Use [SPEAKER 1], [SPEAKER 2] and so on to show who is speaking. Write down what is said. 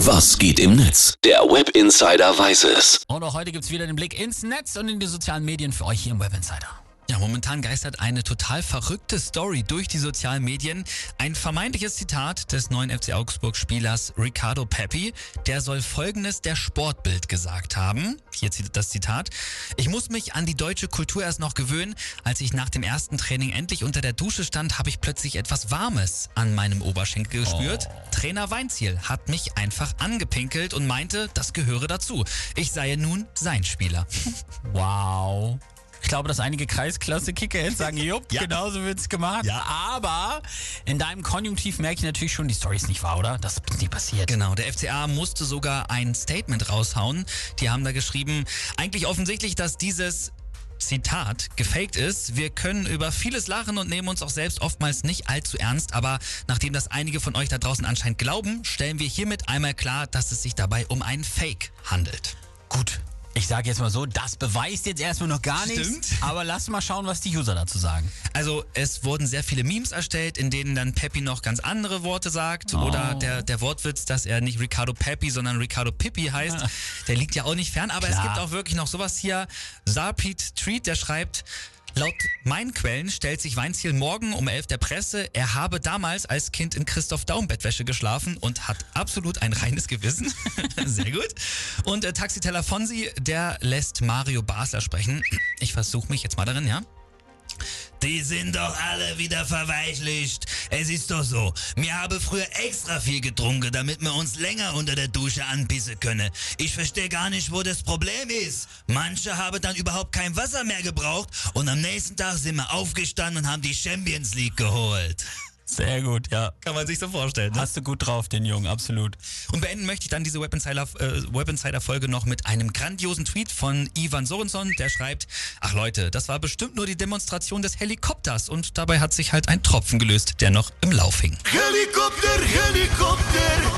[SPEAKER 1] Was geht im Netz? Der Web Insider weiß es.
[SPEAKER 2] Und auch heute gibt's wieder den Blick ins Netz und in die sozialen Medien für euch hier im Web Insider.
[SPEAKER 3] Ja, momentan geistert eine total verrückte Story durch die sozialen Medien. Ein vermeintliches Zitat des neuen FC Augsburg-Spielers Ricardo Pepi. Der soll folgendes der Sportbild gesagt haben. Hier das Zitat. Ich muss mich an die deutsche Kultur erst noch gewöhnen. Als ich nach dem ersten Training endlich unter der Dusche stand, habe ich plötzlich etwas Warmes an meinem Oberschenkel gespürt. Oh. Trainer Weinziel hat mich einfach angepinkelt und meinte, das gehöre dazu. Ich sei nun sein Spieler.
[SPEAKER 2] Wow. Ich glaube, dass einige Kreisklasse-Kicker jetzt sagen, jupp, ja. genauso wird's gemacht. Ja. Aber in deinem Konjunktiv merke ich natürlich schon, die Story ist nicht wahr, oder? Das ist nicht passiert.
[SPEAKER 3] Genau, der FCA musste sogar ein Statement raushauen. Die haben da geschrieben, eigentlich offensichtlich, dass dieses Zitat, gefaked ist. Wir können über vieles lachen und nehmen uns auch selbst oftmals nicht allzu ernst, aber nachdem das einige von euch da draußen anscheinend glauben, stellen wir hiermit einmal klar, dass es sich dabei um einen Fake handelt.
[SPEAKER 2] Ich sage jetzt mal so, das beweist jetzt erstmal noch gar nichts. Stimmt. Aber lass mal schauen, was die User dazu sagen.
[SPEAKER 3] Also es wurden sehr viele Memes erstellt, in denen dann Peppy noch ganz andere Worte sagt. Oh. Oder der, der Wortwitz, dass er nicht Ricardo Peppy, sondern Ricardo Pippi heißt. Der liegt ja auch nicht fern. Aber Klar. es gibt auch wirklich noch sowas hier. Sarpit Treat, der schreibt, Laut meinen Quellen stellt sich Weinziel morgen um 11 der Presse, er habe damals als Kind in Christoph Daum Bettwäsche geschlafen und hat absolut ein reines Gewissen. Sehr gut. Und äh, Taxiteller Fonsi, der lässt Mario Basler sprechen. Ich versuche mich jetzt mal darin, ja? Die sind doch alle wieder verweichlicht. Es ist doch so, mir habe früher extra viel getrunken, damit wir uns länger unter der Dusche anpissen können. Ich verstehe gar nicht, wo das Problem ist. Manche haben dann überhaupt kein Wasser mehr gebraucht und am nächsten Tag sind wir aufgestanden und haben die Champions League geholt.
[SPEAKER 2] Sehr gut, ja.
[SPEAKER 3] Kann man sich so vorstellen.
[SPEAKER 2] Ne? Hast du gut drauf, den Jungen, absolut.
[SPEAKER 3] Und beenden möchte ich dann diese Web Insider, äh, noch mit einem grandiosen Tweet von Ivan Sorenson, der schreibt, ach Leute, das war bestimmt nur die Demonstration des Helikopters und dabei hat sich halt ein Tropfen gelöst, der noch im Lauf hing. Helikopter, Helikopter!